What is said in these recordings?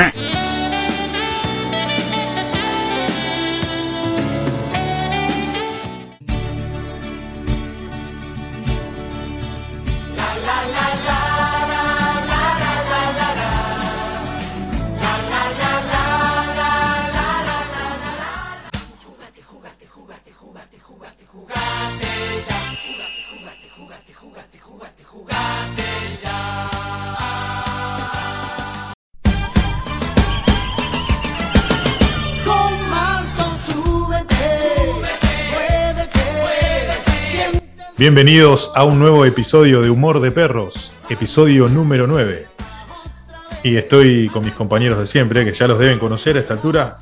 Quack. Bienvenidos a un nuevo episodio de Humor de Perros, episodio número 9. Y estoy con mis compañeros de siempre, que ya los deben conocer a esta altura.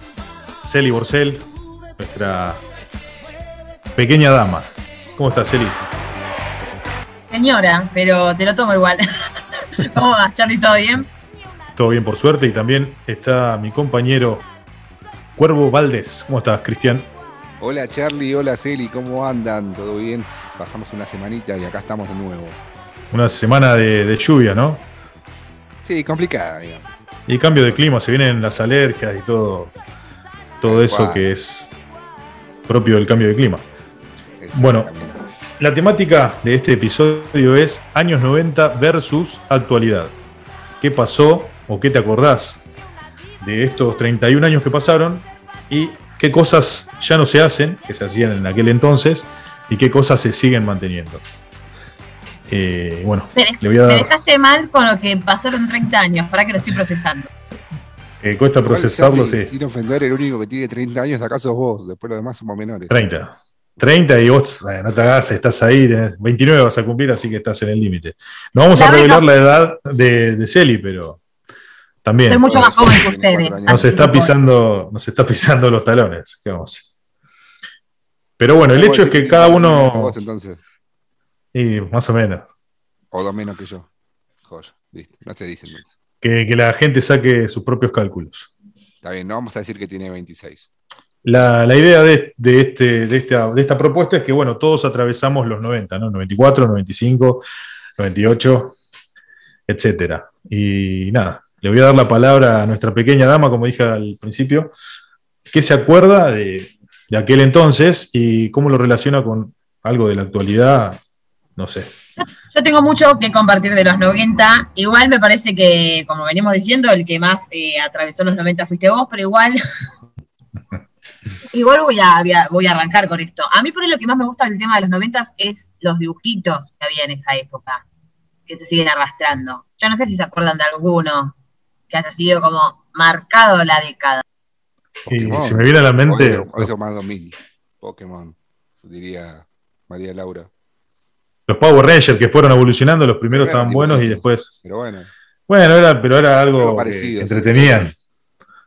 Celi Borcel, nuestra pequeña dama. ¿Cómo estás, Celi? Señora, pero te lo tomo igual. ¿Cómo vas, Charlie? ¿Todo bien? Todo bien, por suerte. Y también está mi compañero Cuervo Valdés. ¿Cómo estás, Cristian? Hola Charlie, hola Celi, ¿cómo andan? ¿Todo bien? Pasamos una semanita y acá estamos de nuevo. Una semana de, lluvia, ¿no? Sí, complicada, digamos. Y cambio de clima, se vienen las alergias y todo, todo eso que es propio del cambio de clima. Bueno, la temática de este episodio es años 90 versus actualidad. ¿Qué pasó o qué te acordás de estos 31 años que pasaron y qué cosas ya no se hacen, que se hacían en aquel entonces, y qué cosas se siguen manteniendo. Eh, bueno, me, le voy a dar... me, dejaste mal con lo que pasaron 30 años, para que lo estoy procesando. Eh, cuesta procesarlo, sí. Sin ofender, el único que tiene 30 años acá sos vos, después los demás somos menores. 30. 30 y vos, eh, no te hagas, estás ahí, 29 vas a cumplir, así que estás en el límite. No vamos a revelar la edad de, de Celi, pero también. Soy mucho más joven que ustedes. Nos está pisando, nos está pisando los talones. Pero bueno, el hecho es que cada uno. Vos entonces? Y más o menos. O dos menos que yo. Joder, no se dice Que, que, la gente saque sus propios cálculos. Está bien, no vamos a decir que tiene 26. La, la idea de, de, este, de, esta, de esta propuesta es que, bueno, todos atravesamos los 90, ¿no? 94, 95, 98, etcétera. Y nada, le voy a dar la palabra a nuestra pequeña dama, como dije al principio, ¿qué se acuerda de, aquel entonces y cómo lo relaciona con algo de la actualidad? No sé. Yo tengo mucho que compartir de los 90. Igual me parece que, como venimos diciendo, el que más eh, atravesó los 90 fuiste vos, pero igual. igual voy a, arrancar con esto. A mí, por lo que más me gusta del tema de los 90 es los dibujitos que había en esa época, que se siguen arrastrando. Yo no sé si se acuerdan de alguno que haya sido como marcado la década. Y se me viene a la mente. Eso más 2000. Pokémon, diría María Laura. Los Power Rangers que fueron evolucionando, los primeros estaban buenos y después. Pero bueno. Bueno, era, pero era algo parecido, que entretenían.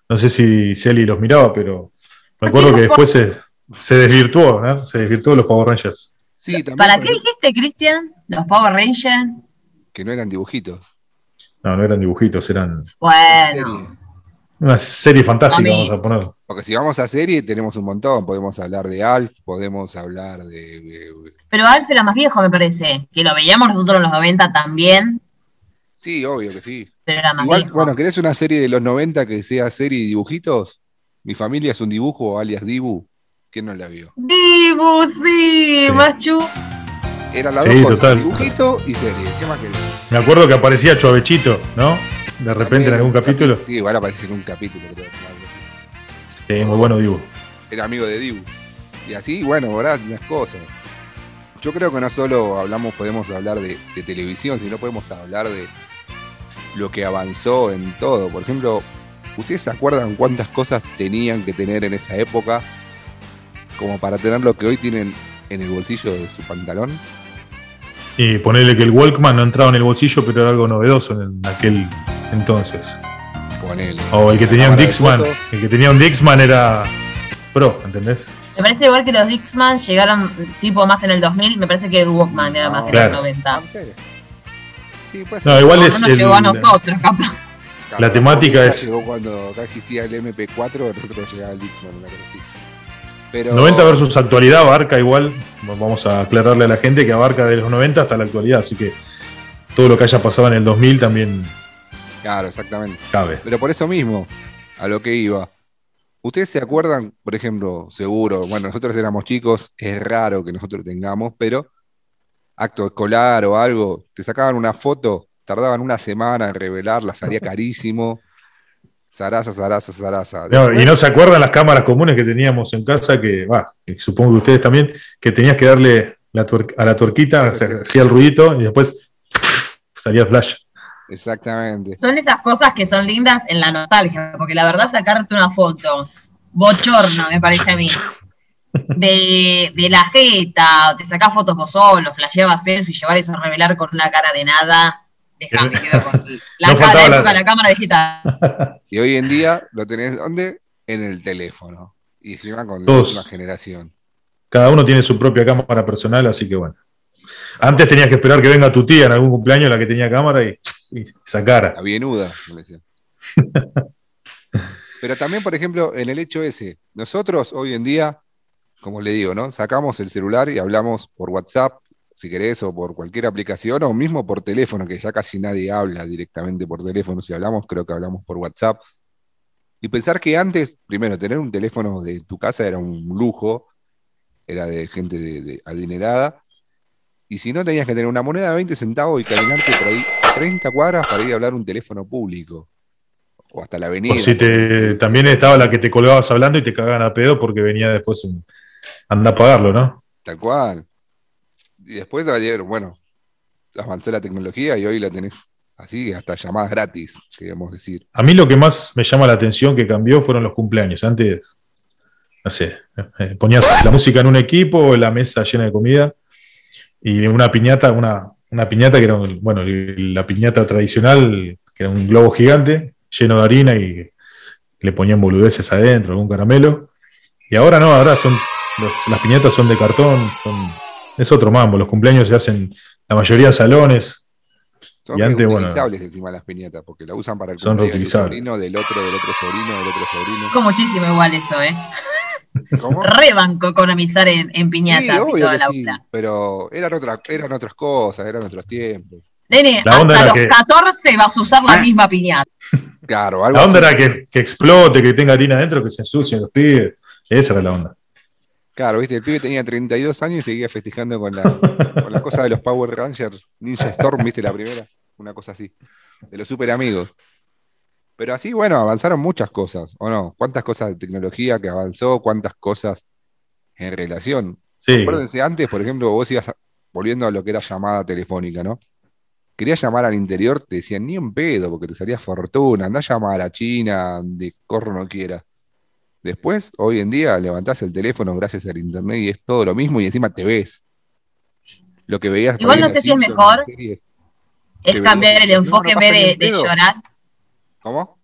No sé si Celi los miraba, pero recuerdo que después se, se desvirtuó, ¿no? Se desvirtuó los Power Rangers. Sí, ¿Para qué dijiste, Cristian? Los Power Rangers. Que no eran dibujitos. No, no eran dibujitos, eran. Bueno. Una serie fantástica, vamos a poner. Porque si vamos a serie, tenemos un montón. Podemos hablar de Alf, podemos hablar de. Pero Alf era más viejo, me parece. Que lo veíamos nosotros en los 90 también. Sí, obvio que sí. Pero era más viejo. Bueno, ¿querés una serie de los 90 que sea serie de dibujitos? Mi familia es un dibujo, alias Dibu. ¿Quién no la vio? Dibu, sí, sí. Machu. Era la dos cosas, dibujito y serie. ¿Qué más querés? Me acuerdo que aparecía Chuavechito, ¿no? De repente en algún capítulo. Sí, igual aparecía en un capítulo, creo. Sí, muy bueno Dibu. Era amigo de Dibu. Y así, bueno, ¿verdad? Las cosas. Yo creo que no solo hablamos, podemos hablar de, de televisión, sino podemos hablar de lo que avanzó en todo. Por ejemplo, ¿ustedes se acuerdan cuántas cosas tenían que tener en esa época como para tener lo que hoy tienen en el bolsillo de su pantalón? Y ponerle que el Walkman no entraba en el bolsillo, pero era algo novedoso en aquel entonces. Ponele. O el que tenía un Dixman. El que tenía un Dixman era pro, ¿entendés? Me parece igual que los Dixman llegaron tipo más en el 2000. Me parece que el Walkman era más de los 90. Sí, pues no, igual es. No nos llegó a nosotros, capaz. La temática es. Llegó cuando acá existía el MP4, nosotros llegaba el Dixman, una cosa así. 90 versus actualidad abarca igual, vamos a aclararle a la gente que abarca de los 90 hasta la actualidad, así que todo lo que haya pasado en el 2000 también Claro, exactamente. Cabe. Pero por eso mismo, a lo que iba. ¿Ustedes se acuerdan, por ejemplo, seguro, bueno, nosotros éramos chicos, es raro que nosotros tengamos, pero acto escolar o algo, te sacaban una foto, tardaban una semana en revelarla, salía carísimo. Zaraza, zaraza, zaraza. y no se acuerdan las cámaras comunes que teníamos en casa, que, va, supongo que ustedes también, que tenías que darle a la tuerquita, hacía el ruidito y después salía el flash. Exactamente. Son esas cosas que son lindas en la nostalgia, porque la verdad sacarte una foto, bochorno me parece a mí, de, de la jeta, o te sacás fotos vos solo, flasheabas selfie, llevar eso a revelar con una cara de nada, déjame, quedo con la, cara, la, la, la cámara digital. Y hoy en día lo tenés, ¿dónde? En el teléfono. Y encima con la última generación. Cada uno tiene su propia cámara personal, así que bueno. Antes tenías que esperar que venga tu tía en algún cumpleaños, la que tenía cámara, y, sacara. La bienuda, Pero también, por ejemplo, en el hecho ese, nosotros hoy en día, como le digo, ¿no? Sacamos el celular y hablamos por WhatsApp, si querés, o por cualquier aplicación, o mismo por teléfono, que ya casi nadie habla directamente por teléfono. Si hablamos, creo que hablamos por WhatsApp. Y pensar que antes, primero, tener un teléfono de tu casa era un lujo, era de gente de adinerada, y si no, tenías que tener una moneda de 20 centavos y caminarte por ahí 30 cuadras para ir a hablar un teléfono público. O hasta la avenida. O si te, también estaba la que te colgabas hablando y te cagaban a pedo porque venía después un, anda a pagarlo, ¿no? Tal cual. Y después, bueno, avanzó la tecnología y hoy la tenés así, hasta llamadas gratis, queríamos decir. A mí lo que más me llama la atención que cambió fueron los cumpleaños. Antes, no sé, eh, ponías la música en un equipo, la mesa llena de comida y una piñata, una, una piñata que era, bueno, la piñata tradicional, que era un globo gigante lleno de harina y le ponían boludeces adentro, algún caramelo. Y ahora no, ahora son las piñatas son de cartón, es otro mambo. Los cumpleaños se hacen la mayoría en salones. Son y antes, reutilizables bueno, encima las piñatas, porque la usan para el son cumpleaños del sobrino, del otro, del otro sobrino, del otro sobrino. Con muchísimo igual eso, ¿eh? ¿Cómo? Rebanco economizar en, en piñatas y toda la sí, Pero eran, otra, eran otras cosas, eran otros tiempos. Nene, la hasta los que... 14 vas a usar la ah. misma piñata. Claro, algo La onda era que, que, explote, que tenga harina adentro, que se ensucien los pibes. Esa era la onda. Claro, viste, el pibe tenía 32 años y seguía festejando con la, con la cosa de los Power Rangers, Ninja Storm, viste la primera, una cosa así, de los super amigos. Pero así, bueno, avanzaron muchas cosas, ¿o no? ¿Cuántas cosas de tecnología que avanzó? ¿Cuántas cosas en relación? Sí. Acuérdense, antes, por ejemplo, vos ibas volviendo a lo que era llamada telefónica, ¿no? Querías llamar al interior, te decían ni un pedo, porque te salía fortuna, andá a llamar a la China, de corro no quieras. Después, hoy en día, levantás el teléfono gracias al internet y es todo lo mismo y encima te ves. Lo que veías. Igual no sé si es mejor. Es cambiar el enfoque en vez de llorar ¿Cómo?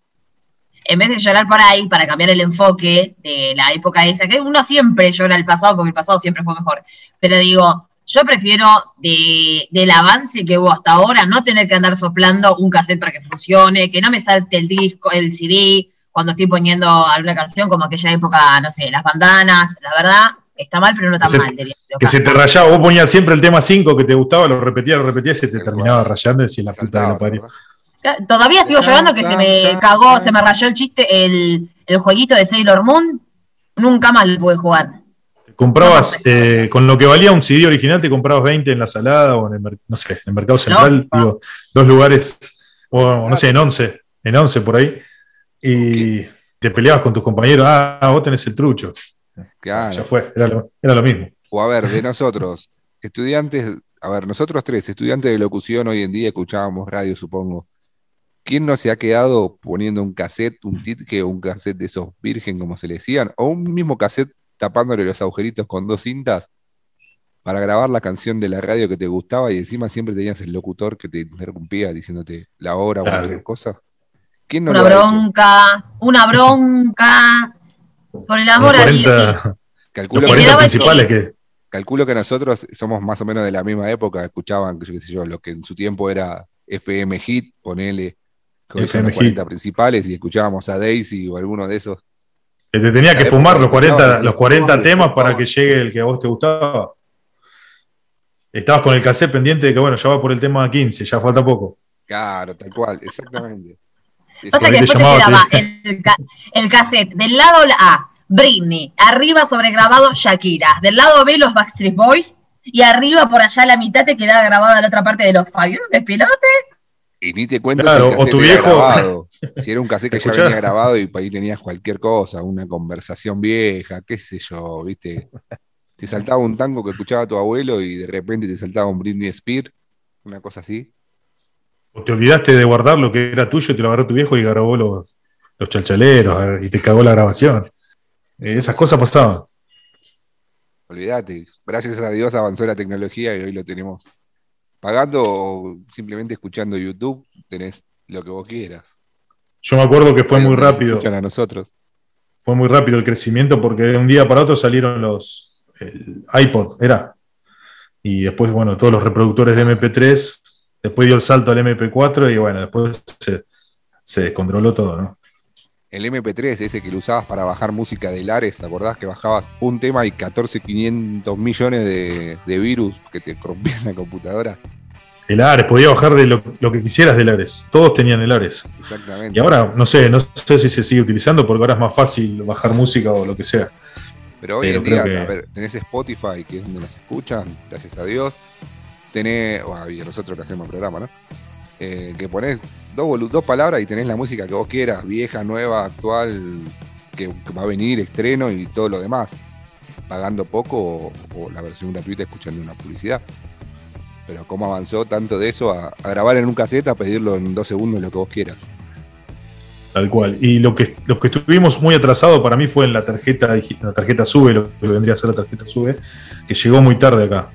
En vez de llorar por ahí para cambiar el enfoque de la época esa, que uno siempre llora el pasado porque el pasado siempre fue mejor. Pero digo, yo prefiero del avance que hubo hasta ahora no tener que andar soplando un cassette para que funcione, que no me salte el disco, el CD, cuando estoy poniendo alguna canción como aquella época, no sé, las bandanas, la verdad, está mal, pero no tan mal. que se te rayaba, vos ponías siempre el tema 5 que te gustaba, lo repetías, lo repetías y se te terminaba rayando y decías la puta de la parió. Todavía sigo llorando que se me cagó, se me rayó el chiste, el, el jueguito de Sailor Moon. Nunca más lo pude jugar. Comprabas, eh, con lo que valía un CD original, te comprabas 20 en la salada o en el, no sé, en el mercado central, digo, dos lugares, o no sé, en 11, en 11 por ahí, y te peleabas con tus compañeros, ah, vos tenés el trucho. Claro. Ya fue, era lo, era lo mismo. O a ver, de nosotros, estudiantes, a ver, nosotros tres, estudiantes de locución, hoy en día escuchábamos radio, supongo. ¿Quién no se ha quedado poniendo un cassette, un titque o un cassette de esos virgen, como se le decían, o un mismo cassette tapándole los agujeritos con dos cintas para grabar la canción de la radio que te gustaba y encima siempre tenías el locutor que te interrumpía diciéndote la hora o cualquier cosa? ¿Quién no una bronca, una bronca, por el amor a Dios. Calculo, que, principales que... calculo que nosotros somos más o menos de la misma época, escuchaban, qué sé yo, lo que en su tiempo era FM Hit, ponele, con los 40 principales y escuchábamos a Daisy o alguno de esos. Que te tenía que fumar los 40, los 40 temas para que llegue el que a vos te gustaba. Estabas con el cassette pendiente de que, bueno, ya va por el tema 15, ya falta poco. Claro, tal cual, exactamente. Pasa que después te quedaba el, el cassette del lado A, Britney, arriba sobre grabado Shakira, del lado B los Backstreet Boys y arriba por allá a la mitad te quedaba grabada la otra parte de los Fabián de pilote. Y ni te cuento si o tu viejo grabado. Si era un cassette que ya venía grabado y ahí tenías cualquier cosa, una conversación vieja, qué sé yo, ¿viste? Te saltaba un tango que escuchaba tu abuelo y de repente te saltaba un Britney Spear, una cosa así. O te olvidaste de guardar lo que era tuyo, te lo agarró tu viejo y grabó los, los chalchaleros y te cagó la grabación. Eh, esas cosas pasaban. Olvídate, gracias a Dios avanzó la tecnología y hoy lo tenemos pagando o simplemente escuchando YouTube, tenés lo que vos quieras. Yo me acuerdo que fue muy rápido. a nosotros. Fue muy rápido el crecimiento porque de un día para otro salieron los el iPod, era. Y después, bueno, todos los reproductores de MP3, después dio el salto al MP4 y bueno, después se, se descontroló todo, ¿no? el MP3, ese que lo usabas para bajar música de Lares, ¿te acordás que bajabas un tema y 14, 500 millones de, virus que te rompían la computadora? El Ares, podía bajar de lo, que quisieras del Ares. Todos tenían el Ares. Exactamente. Y ahora, no sé, no sé si se sigue utilizando porque ahora es más fácil bajar música o lo que sea. Pero hoy en día, a ver, tenés Spotify, que es donde nos escuchan, gracias a Dios. Tenés, bueno, y nosotros que hacemos el programa, ¿no? Eh, que pones dos, dos palabras y tenés la música que vos quieras, vieja, nueva, actual, que, va a venir, estreno y todo lo demás, pagando poco o, la versión gratuita escuchando una publicidad. Pero cómo avanzó tanto de eso a, grabar en un cassette, a pedirlo en dos segundos lo que vos quieras. Tal cual. Y lo que, lo que estuvimos muy atrasado para mí fue en la tarjeta, la tarjeta SUBE, lo que vendría a ser la tarjeta SUBE, que llegó muy tarde acá.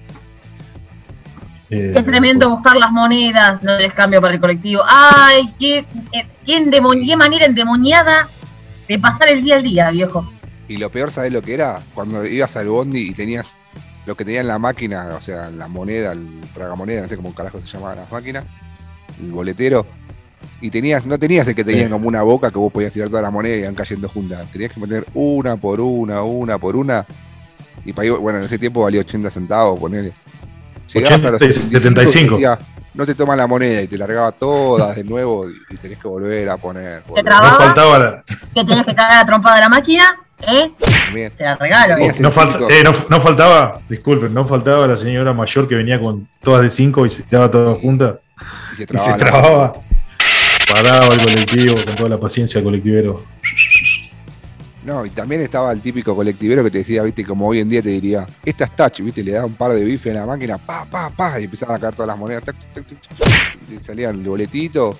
Eh, es tremendo buscar las monedas, no les cambio para el colectivo. Ay, qué, qué, manera endemoniada de pasar el día al día, viejo. Y lo peor, ¿sabes lo que era? Cuando ibas al bondi y tenías lo que tenía en la máquina, o sea, la moneda, el tragamoneda, no sé cómo carajo se llamaba la máquina, el boletero, y tenías, no tenías el que tenía como una boca que vos podías tirar todas las monedas y iban cayendo juntas. Tenías que poner una por una, una por una. Y para bueno, en ese tiempo valía 80 centavos, ponerle. 75. no te toma la moneda y te largaba todas de nuevo y tenés que volver a poner. ¿Te trababa? No faltaba la... Que tenés que cagar la trompada de la máquina, ¿eh? Te la regalo. Eh. No, faltaba, disculpen, no faltaba la señora mayor que venía con todas de 5 y se daba todas juntas. Y se trababa. Y se trababa. Paraba el colectivo con toda la paciencia del colectivero. No, y también estaba el típico colectivero que te decía, viste, como hoy en día te diría, esta es touch, viste, le daba un par de bife en la máquina, pa, pa, pa, y empezaban a caer todas las monedas, y salían el boletito,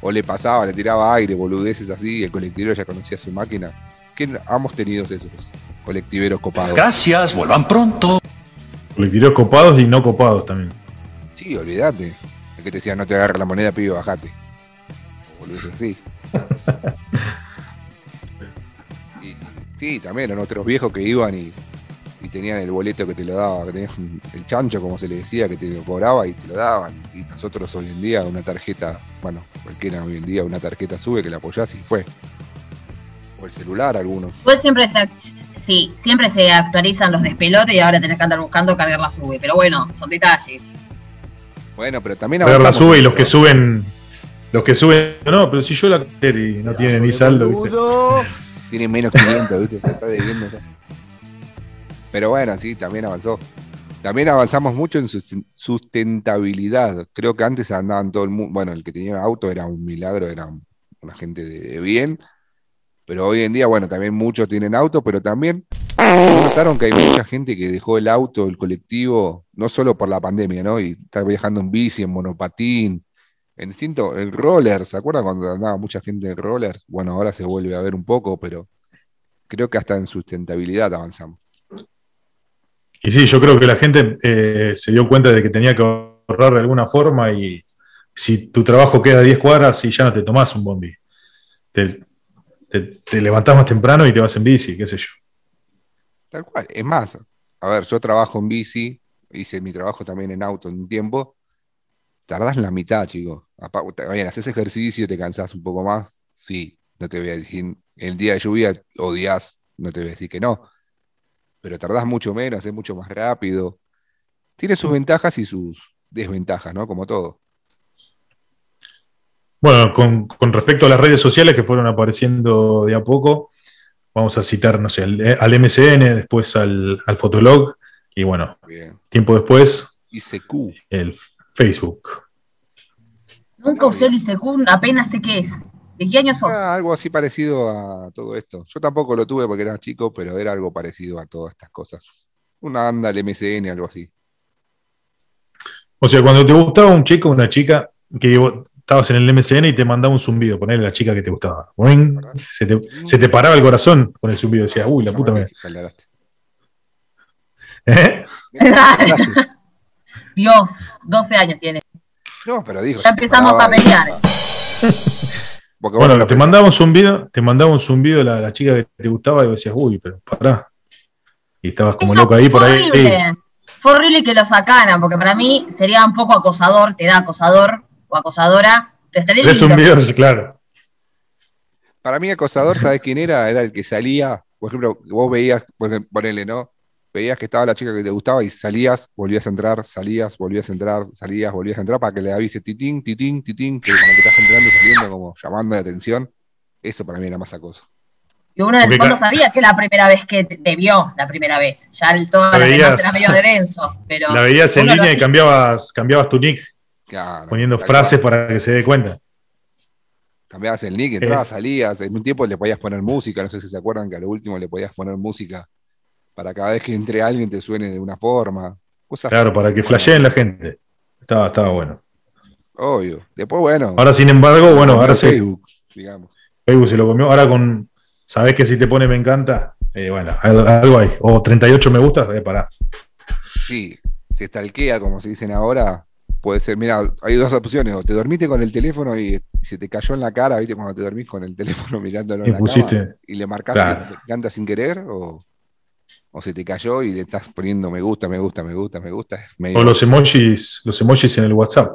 o le pasaba, le tiraba aire, boludeces así, y el colectivero ya conocía su máquina. ¿Qué hemos tenido esos colectiveros copados? Gracias, vuelvan pronto. Colectiveros copados y no copados también. Sí, olvídate. El que te decía, no te agarra la moneda, pibe, bajate. O boludeces así. Sí, también, a nuestros viejos que iban y, tenían el boleto que te lo daba, que tenías el chancho, como se le decía, que te lo cobraba y te lo daban. Y nosotros hoy en día una tarjeta, bueno, cualquiera hoy en día una tarjeta sube que la apoyás y fue. O el celular algunos. Pues siempre se, sí, siempre se actualizan los despelotes y ahora tenés que andar buscando cargar la sube. Pero bueno, son detalles. Bueno, pero también Cargar la sube y los que suben, los que suben, no, pero si yo la y no tiene ni saldo, ¿viste? Tiene menos 500, ¿viste? Se está debiendo Pero bueno, sí, también avanzó. También avanzamos mucho en sustentabilidad. Creo que antes andaban todo el mundo. Bueno, el que tenía auto era un milagro, era una gente de bien. Pero hoy en día, bueno, también muchos tienen auto, pero también notaron que hay mucha gente que dejó el auto, el colectivo, no solo por la pandemia, ¿no? Y está viajando en bici, en monopatín, en distinto, el roller, ¿se acuerdan cuando andaba mucha gente en roller? Bueno, ahora se vuelve a ver un poco, pero creo que hasta en sustentabilidad avanzamos. Y sí, yo creo que la gente eh, se dio cuenta de que tenía que ahorrar de alguna forma y si tu trabajo queda a 10 cuadras y ya no te tomás un bondi. Te, te, levantás más temprano y te vas en bici, qué sé yo. Tal cual. Es más, a ver, yo trabajo en bici, hice mi trabajo también en auto en un tiempo, tardás la mitad, chico. Bien, haces ejercicio, te cansás un poco más. Sí, no te voy a decir, el día de lluvia odias, no te voy a decir que no. Pero tardás mucho menos, es mucho más rápido. Tiene sus ventajas y sus desventajas, ¿no? Como todo. Bueno, con, respecto a las redes sociales que fueron apareciendo de a poco, vamos a citar, no sé, al, eh, MCN, después al, al Fotolog, y bueno, tiempo después, ICQ. el Facebook. Nunca usé el ICQ, apenas sé qué es. ¿De qué año sos? algo así parecido a todo esto. Yo tampoco lo tuve porque era chico, pero era algo parecido a todas estas cosas. Una anda del MCN, algo así. O sea, cuando te gustaba un chico o una chica, que estabas en el MCN y te mandaba un zumbido, ponerle a la chica que te gustaba. Se te, paraba el corazón con el zumbido. Decías, uy, la puta me. ¿Eh? Dios, 12 años tiene. No, pero dijo. Ya empezamos a pelear. bueno, te mandamos un video, te mandamos un zumbido la, la chica que te gustaba y decías, uy, pero pará. Y estabas como loco ahí por ahí. Fue horrible que lo sacaran, porque para mí sería un poco acosador, te da acosador o acosadora, pero estaría Es un video, claro. Para mí, acosador, ¿sabes quién era? Era el que salía, por ejemplo, vos veías, ponele, ¿no? Veías que estaba la chica que te gustaba y salías, volvías a entrar, salías, volvías a entrar, salías, volvías a entrar para que le avise titín, titín, titín, que como que estás entrando y saliendo, como llamando de atención. Eso para mí era más acoso. Y uno en el fondo sabía que la primera vez que te vio, la primera vez. Ya el, todas las demás era medio de denso. Pero la veías en línea y cambiabas, cambiabas tu nick. poniendo frases para que se dé cuenta. Cambiabas el nick, entrabas, salías. En un tiempo le podías poner música. No sé si se acuerdan que a lo último le podías poner música para cada vez que entre alguien te suene de una forma. claro, para que flasheen la gente. Estaba, estaba bueno. Obvio. Después, bueno. Ahora, sin embargo, bueno, ahora Facebook, digamos. Facebook se lo comió. Ahora con, Sabes que si te pone me encanta, eh, bueno, algo hay. O 38 me gusta, eh, para. Sí, te stalkea, como se dicen ahora. Puede ser, mira, hay dos opciones. O te dormiste con el teléfono y se te cayó en la cara, ¿viste? Cuando te dormís con el teléfono mirándolo en la cama, y le marcaste me encanta sin querer, o, o se te cayó y le estás poniendo me gusta, me gusta, me gusta, me gusta. O los emojis, los emojis en el WhatsApp.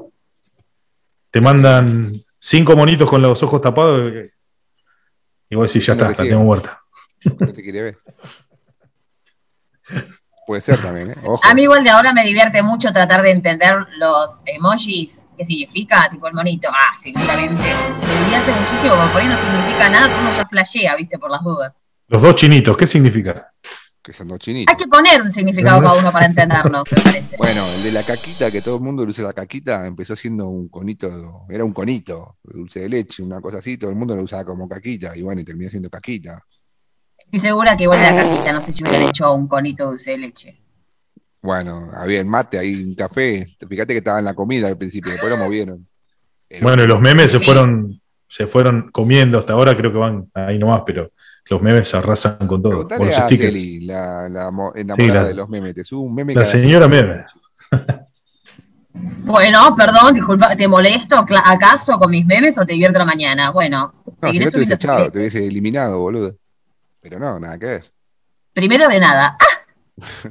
Te mandan cinco monitos con los ojos tapados y vos decís, ya está, la tengo muerta. No te quiere ver. Puede ser también, ¿eh? A mí igual de ahora me divierte mucho tratar de entender los emojis, qué significa, tipo el monito, ah, seguramente. Me divierte muchísimo, porque por ahí no significa nada, como ya flashea, viste, por las dudas. Los dos chinitos, ¿qué significa? Que son dos chinitos. Hay que poner un significado cada uno para entenderlo, me parece. Bueno, el de la caquita, que todo el mundo usa la caquita, empezó siendo un conito, era un conito, dulce de leche, una cosa así, todo el mundo lo usaba como caquita, y bueno, y terminó siendo caquita. Estoy segura que igual la caquita, no sé si hubieran hecho un conito dulce de leche. Bueno, había el mate ahí, un café, fíjate que estaba en la comida al principio, después lo movieron. bueno, y los memes se fueron, se fueron comiendo hasta ahora, creo que van ahí nomás, pero los memes arrasan con todo. Con los stickers. la, la enamorada de los memes. Te subo un meme La señora meme. Bueno, perdón, disculpa, ¿te molesto acaso con mis memes o te divierto la mañana? Bueno, no, si no te hubiese echado, te hubiese eliminado, boludo. Pero no, nada que ver. Primero de nada.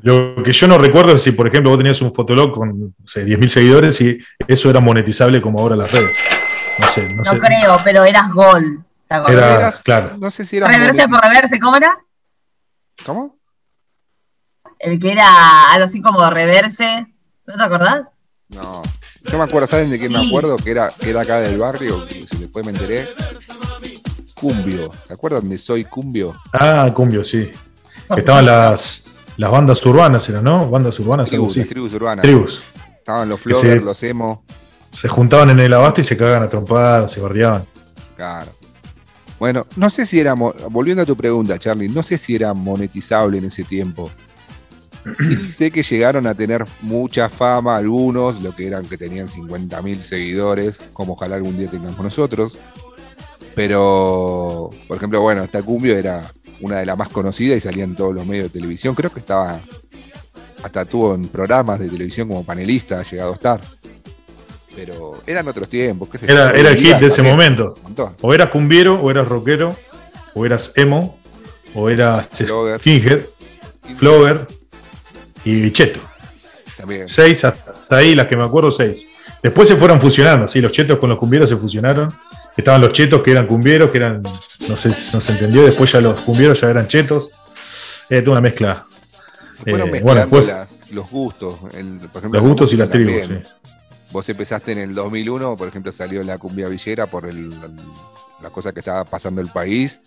Lo que yo no recuerdo es si, por ejemplo, vos tenías un fotolog con no 10.000 seguidores y eso era monetizable como ahora las redes. No sé, no, no creo, pero eras Gold claro. No sé si era. Reverse por reverse, ¿cómo era? ¿Cómo? El que era algo así como reverse. ¿No te acordás? No. Yo me acuerdo, ¿saben de qué me acuerdo? Que era, que era acá del barrio, si después me enteré. Cumbio. ¿Se acuerdan de Soy Cumbio? Ah, Cumbio, sí. Estaban las, las bandas urbanas, ¿eran, ¿no? Bandas urbanas, tribus, Las tribus urbanas. Tribus. Estaban los flores, los emo. Se juntaban en el abasto y se cagaban a trompadas, se guardiaban. Claro. Bueno, no sé si era, volviendo a tu pregunta, Charlie, no sé si era monetizable en ese tiempo. sé que llegaron a tener mucha fama algunos, lo que eran que tenían 50.000 seguidores, como ojalá algún día tengamos nosotros. Pero, por ejemplo, bueno, esta cumbio era una de las más conocidas y salía en todos los medios de televisión. Creo que estaba, hasta tuvo en programas de televisión como panelista, ha llegado a estar pero eran otros tiempos. era, era el hit de ese momento. O eras cumbiero, o eras rockero, o eras emo, o eras skinhead, flogger y cheto. También. Seis hasta ahí, las que me acuerdo, seis. Después se fueron fusionando, sí, los chetos con los cumbieros se fusionaron. Estaban los chetos que eran cumbieros, que eran, no sé, no se entendió, después ya los cumbieros ya eran chetos. Eh, toda una mezcla. Eh, bueno, los gustos. por ejemplo, los gustos y las tribus, sí vos empezaste en el 2001, por ejemplo, salió la cumbia villera por el, la cosa que estaba pasando el país.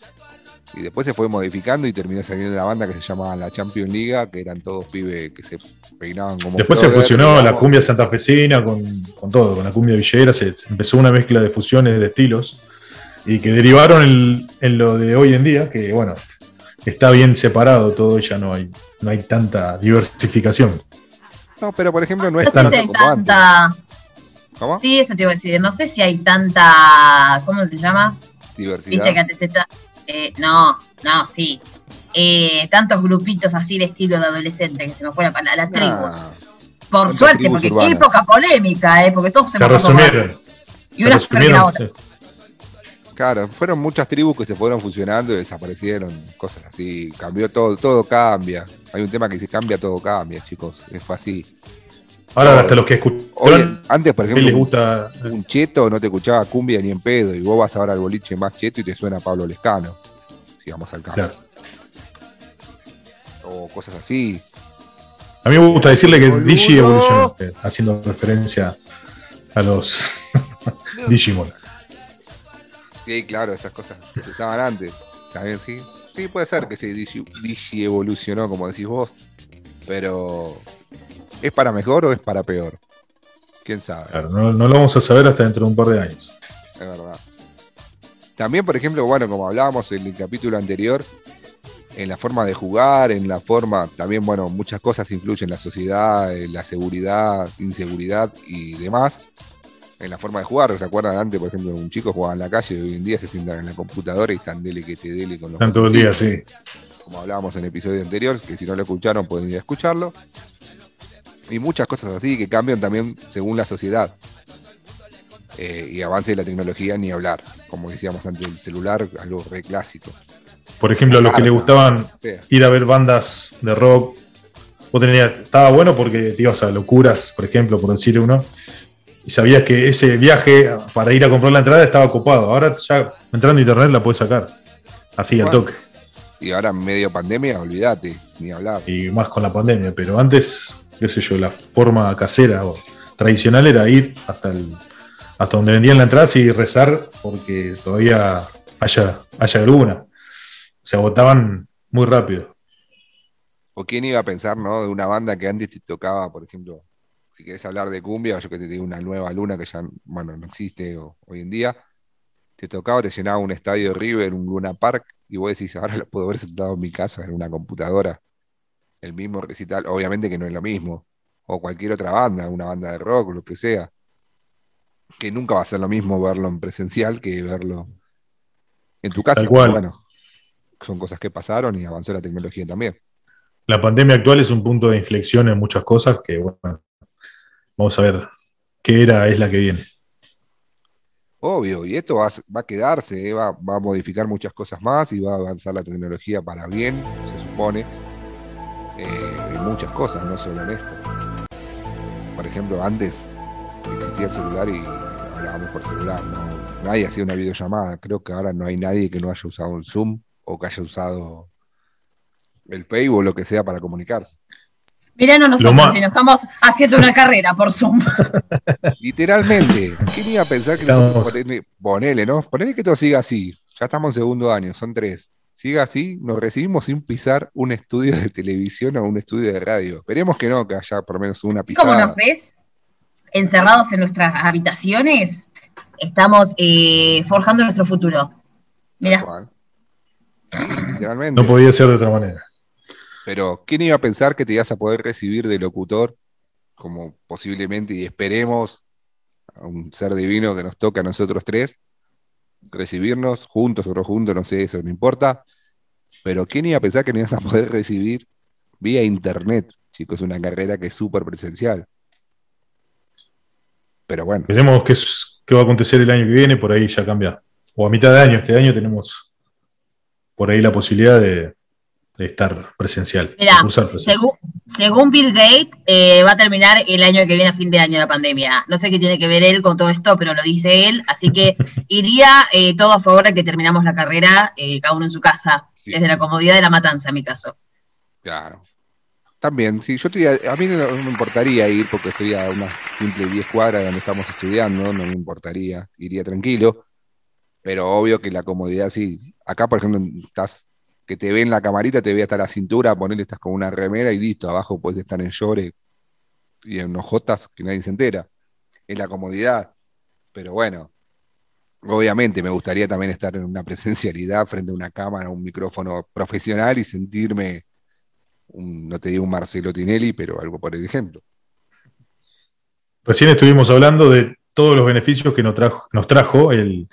Y después se fue modificando y terminó saliendo una banda que se llamaba la Champions League, que eran todos pibes que se peinaban como. Después se fusionó la cumbia santafesina con, con todo, con la cumbia villera, se, empezó una mezcla de fusiones de estilos y que derivaron en, lo de hoy en día, que bueno, está bien separado todo y ya no hay, no hay tanta diversificación. No, pero por ejemplo no es tanto como tanta... ¿Cómo? Sí, eso te iba a decir. No sé si hay tanta. ¿Cómo se llama? Diversidad. Viste que antes está. Eh, no, no, sí. Eh, tantos grupitos así de estilo de adolescente que se nos fue la, las tribus. Por suerte, porque qué época polémica, eh, porque todos se, se resumieron. Y una resumieron, Claro, fueron muchas tribus que se fueron fusionando y desaparecieron, cosas así. Cambió todo, todo cambia. Hay un tema que si cambia, todo cambia, chicos. Es así. Ahora, hasta los que escuchan. antes, por ejemplo, gusta... un, cheto no te escuchaba cumbia ni en pedo. Y vos vas ahora al boliche más cheto y te suena Pablo Lescano. Si vamos al caso. O cosas así. A mí me gusta decirle que Digi evolucionó, eh, haciendo referencia a los Digimon. Sí, claro, esas cosas que se usaban antes. También sí. Sí, puede ser que se Digi, evolucionó, como decís vos. Pero, ¿es para mejor o es para peor? ¿Quién sabe? Claro, no, lo vamos a saber hasta dentro de un par de años. Es verdad. También, por ejemplo, bueno, como hablábamos en el capítulo anterior, en la forma de jugar, en la forma, también, bueno, muchas cosas influyen en la sociedad, en la seguridad, inseguridad y demás en la forma de jugar. ¿Se acuerdan antes, por ejemplo, un chico jugaba en la calle y hoy en día se sientan en la computadora y están dele que te dele con los. Están todo el día, sí. Como hablábamos en el episodio anterior, que si no lo escucharon pueden ir a escucharlo. Y muchas cosas así que cambian también según la sociedad. Eh, y avance de la tecnología ni hablar. Como decíamos antes, el celular, algo re clásico. Por ejemplo, a los que les gustaban ir a ver bandas de rock, vos tenías, estaba bueno porque te ibas a locuras, por ejemplo, por decir uno, y sabías que ese viaje para ir a comprar la entrada estaba ocupado. Ahora ya entrando a internet la puedes sacar. Así al toque. Y ahora en medio pandemia, olvídate, ni hablar. Y más con la pandemia, pero antes, qué sé yo, la forma casera o tradicional era ir hasta el, hasta donde vendían la entrada y rezar porque todavía haya, haya alguna. Se agotaban muy rápido. ¿O quién iba a pensar, no? De una banda que antes te tocaba, por ejemplo, si quieres hablar de cumbia, yo que te digo una nueva luna que ya, bueno, no existe hoy en día, te tocaba, te llenaba un estadio de River, un Luna Park, y vos decís, ahora lo puedo ver sentado en mi casa, en una computadora. El mismo recital, obviamente que no es lo mismo. O cualquier otra banda, una banda de rock, lo que sea. Que nunca va a ser lo mismo verlo en presencial que verlo en tu casa. Bueno, son cosas que pasaron y avanzó la tecnología también. La pandemia actual es un punto de inflexión en muchas cosas que, bueno, Vamos a ver qué era es la que viene. Obvio, y esto va, a quedarse, eh, va, a modificar muchas cosas más y va a avanzar la tecnología para bien, se supone, eh, en muchas cosas, no solo en esto. Por ejemplo, antes existía el celular y hablábamos por celular, no, nadie hacía una videollamada. Creo que ahora no hay nadie que no haya usado el Zoom o que haya usado el Facebook o lo que sea para comunicarse. Mirá, no nosotros, si nos estamos haciendo una carrera por Zoom. Literalmente. ¿Quién iba a pensar que ponele, ¿no? Ponele que todo siga así. Ya estamos en segundo año, son tres. Siga así, nos recibimos sin pisar un estudio de televisión o un estudio de radio. Esperemos que no, que haya por lo menos una pisada. ¿Cómo nos ves? Encerrados en nuestras habitaciones, estamos eh, forjando nuestro futuro. Mira. No podía ser de otra manera. Pero, ¿quién iba a pensar que te ibas a poder recibir de locutor, como posiblemente, y esperemos, a un ser divino que nos toque a nosotros tres, recibirnos juntos o no juntos, no sé, eso no importa. Pero, ¿quién iba a pensar que no ibas a poder recibir vía internet? Chicos, una carrera que es súper presencial. Pero bueno. Veremos qué, qué va a acontecer el año que viene, por ahí ya cambia. O a mitad de año, este año tenemos por ahí la posibilidad de, de estar presencial. Según, Bill Gates, eh, va a terminar el año que viene a fin de año la pandemia. No sé qué tiene que ver él con todo esto, pero lo dice él. Así que iría eh, todo a favor de que terminamos la carrera, eh, cada uno en su casa, desde la comodidad de la matanza, en mi caso. Claro. También, sí, yo estoy a, mí no, me importaría ir porque estoy a unas simples 10 cuadras donde estamos estudiando, no me importaría, iría tranquilo, pero obvio que la comodidad sí. Acá, por ejemplo, estás, que te ve en la camarita, te ve hasta la cintura, ponerle estás con una remera y listo, abajo puedes estar en llores y en hojotas que nadie se entera. Es la comodidad, pero bueno, obviamente me gustaría también estar en una presencialidad frente a una cámara, un micrófono profesional y sentirme no te digo un Marcelo Tinelli, pero algo por el ejemplo. Recién estuvimos hablando de todos los beneficios que nos trajo, el,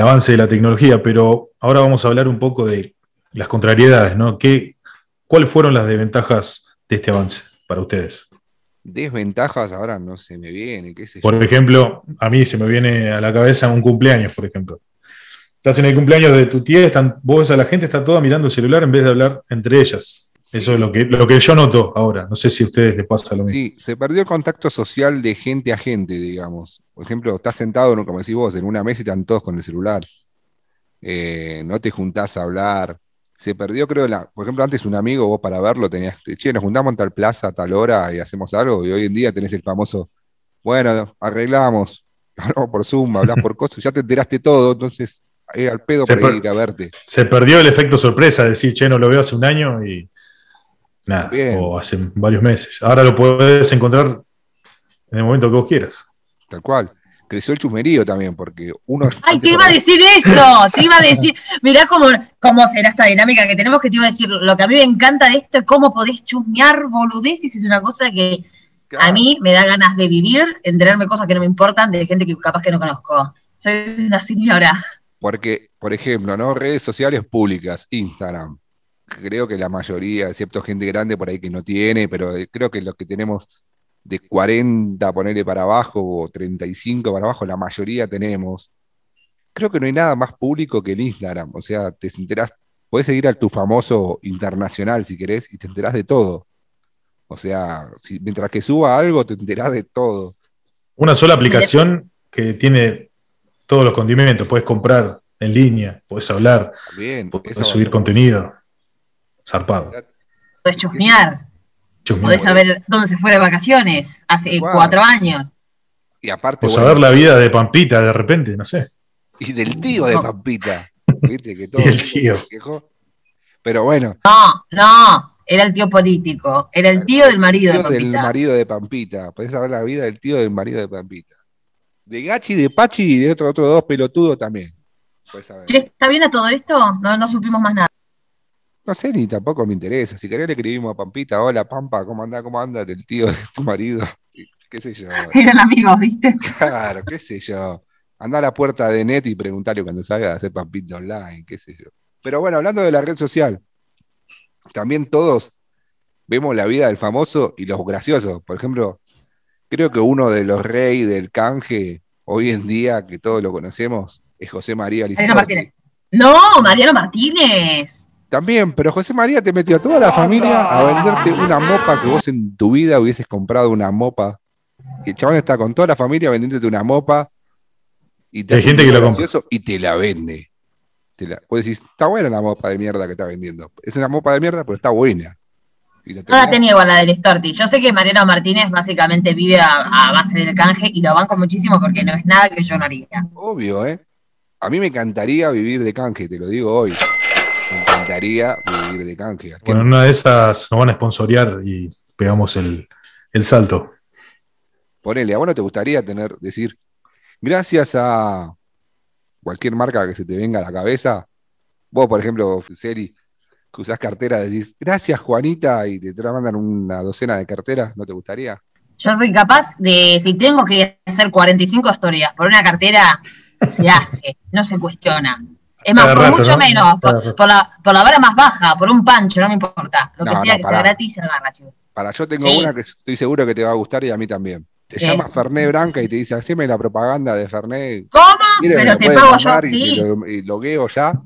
avance de la tecnología, pero ahora vamos a hablar un poco de las contrariedades, ¿no? ¿Qué, ¿Cuáles fueron las desventajas de este avance para ustedes? Desventajas ahora no se me viene, qué sé Por ejemplo, a mí se me viene a la cabeza un cumpleaños, por ejemplo. Estás en el cumpleaños de tu tía, están, vos ves a la gente, está toda mirando el celular en vez de hablar entre ellas. Eso es lo que, lo que yo noto ahora. No sé si a ustedes les pasa lo mismo. Sí, se perdió el contacto social de gente a gente, digamos. Por ejemplo, estás sentado, como decís vos, en una mesa y están todos con el celular. Eh, no te juntás a hablar. Se perdió, creo, la, por ejemplo, antes un amigo, vos para verlo tenías, che, nos juntamos en tal plaza a tal hora y hacemos algo. Y hoy en día tenés el famoso, bueno, arreglamos, hablamos por Zoom, hablás por cosas, ya te enteraste todo, entonces al pedo para ir a verte. Se perdió el efecto sorpresa, decir, che, no lo veo hace un año y Nada, o hace varios meses. Ahora lo puedes encontrar en el momento que vos quieras. Tal cual. Creció el chumerío también, porque uno. ¡Ay, te iba a decir eso! Te iba a decir. Mirá cómo, cómo será esta dinámica que tenemos, que te iba a decir. Lo que a mí me encanta de esto es cómo podés chusmear boludeces. Es una cosa que a mí me da ganas de vivir, enterarme cosas que no me importan de gente que capaz que no conozco. Soy una señora. Porque, por ejemplo, ¿no? Redes sociales públicas, Instagram, creo que la mayoría, excepto gente grande por ahí que no tiene, pero eh, creo que los que tenemos de 40, ponerle para abajo, o 35 para abajo, la mayoría tenemos. Creo que no hay nada más público que el Instagram. O sea, te enterás, podés seguir a tu famoso internacional si querés y te enterás de todo. O sea, si, mientras que suba algo, te enterás de todo. Una sola aplicación que tiene todos los condimentos. Puedes comprar en línea, puedes hablar, puedes subir contenido. Zarpado. Puedes chusmear. Podés saber dónde se fue de vacaciones hace cuatro años. Y aparte. O saber la vida de Pampita de repente, no sé. Y del tío de Pampita. ¿Viste? Que todo y el tío. Pero bueno. No, no. Era el tío político. Era el tío del marido de Pampita. del marido de Pampita. Podés saber la vida del tío del marido de Pampita. De Gachi, de Pachi y de otros otro dos pelotudos también. ¿Está bien a todo esto? No, no supimos más nada. No sé, ni tampoco me interesa. Si querés le escribimos a Pampita, hola Pampa, ¿cómo anda? ¿Cómo anda el tío de tu marido? ¿Qué sé yo? Eran amigos, ¿viste? Claro, qué sé yo. Anda a la puerta de Net y preguntarle cuando salga a hacer Pampita online, qué sé yo. Pero bueno, hablando de la red social, también todos vemos la vida del famoso y los graciosos. Por ejemplo, creo que uno de los reyes del canje hoy en día, que todos lo conocemos, es José María Mariano Martínez. No, Mariano Martínez. También, pero José María te metió a toda la familia a venderte una mopa que vos en tu vida hubieses comprado una mopa. Y el chabón está con toda la familia vendiéndote una mopa. Y te Hay gente que lo compra. Y te la vende. Te la, vos decís, está buena la mopa de mierda que está vendiendo. Es una mopa de mierda, pero está buena. No la tenía igual la del Storti. Yo sé que Mariano Martínez básicamente vive a, base del canje y lo banco muchísimo porque no es nada que yo no haría. Obvio, ¿eh? A mí me encantaría vivir de canje, te lo digo hoy. Me encantaría vivir de canje. Bueno, una de esas nos van a sponsorear y pegamos el, salto. Ponele, ¿a vos no te gustaría tener, decir, gracias a cualquier marca que se te venga a la cabeza? Vos, por ejemplo, Seri, que usás cartera, decís, gracias Juanita, y te mandan una docena de carteras, ¿no te gustaría? Yo soy capaz de, si tengo que hacer 45 historias por una cartera, se hace, no se cuestiona. Es más, por mucho menos, por, la, por la vara más baja, por un pancho, no me importa. Lo que sea que sea gratis, se agarra, chico. Para, yo tengo una que estoy seguro que te va a gustar y a mí también. Te llama Ferné Branca y te dice, haceme la propaganda de Ferné. ¿Cómo? Pero te pago yo, y sí. Lo, y logueo ya.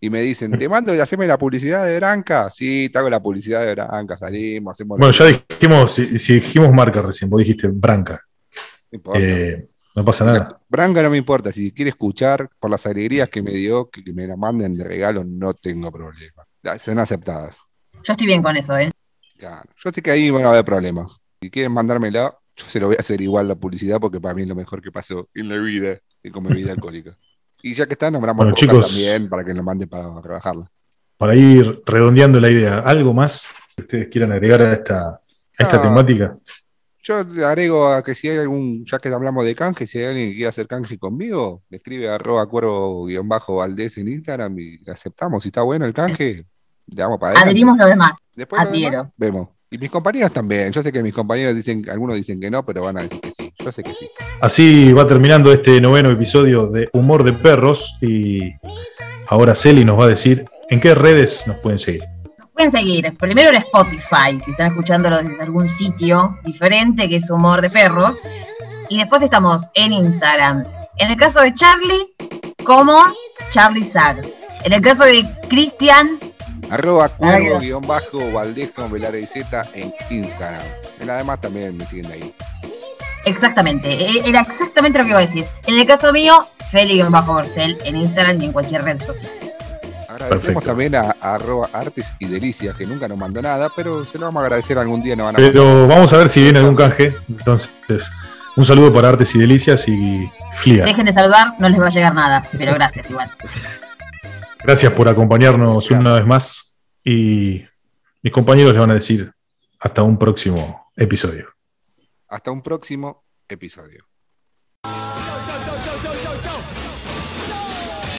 Y me dicen, te mando y haceme la publicidad de Branca. Sí, te hago la publicidad de Branca, salimos, hacemos... Bueno, ya dijimos, si, dijimos marca recién, vos dijiste Branca. Eh, no pasa nada. Branca no me importa. Si quiere escuchar por las alegrías que me dio, que, me la manden de regalo, no tengo problema. Son aceptadas. Yo estoy bien con eso, ¿eh? Claro. Yo sé que ahí van a haber problemas. Si quieren mandármela, yo se lo voy a hacer igual la publicidad porque para mí es lo mejor que pasó en la vida, y con bebida alcohólica. Y ya que está, nombramos bueno, chicos, también para que nos mande para trabajarla. Para ir redondeando la idea, ¿algo más que ustedes quieran agregar a esta, a esta temática? Yo agrego a que si hay algún, ya que hablamos de canje, si hay alguien que quiera hacer canje conmigo, me escribe arroba cuervo-valdés en Instagram y aceptamos. Si está bueno el canje, le damos para adelante. Adherimos lo demás. Después Adhiero. vemos. Y mis compañeros también. Yo sé que mis compañeros dicen, algunos dicen que no, pero van a decir que sí. Yo sé que sí. Así va terminando este noveno episodio de Humor de Perros. Y ahora Celi nos va a decir en qué redes nos pueden seguir. Pueden seguir primero en Spotify, si están escuchándolo desde algún sitio diferente que es Humor de Perros. Y después estamos en Instagram. En el caso de Charlie, como Charlie Sag. En el caso de Cristian, Arroba cuervo Valdés con Z en Instagram. En además también me siguen ahí. Exactamente, e, era exactamente lo que iba a decir. En el caso mío, Celi-Borcel en Instagram y en cualquier red social. Agradecemos también a, arroba Artes y Delicias, que nunca nos mandó nada, pero se lo vamos a agradecer algún día. Nos van a pero vamos a ver si viene algún canje. Entonces, un saludo para Artes y Delicias y Flia. Dejen de saludar, no les va a llegar nada, pero gracias igual. Gracias por acompañarnos una vez más y mis compañeros les van a decir hasta un próximo episodio. Hasta un próximo episodio.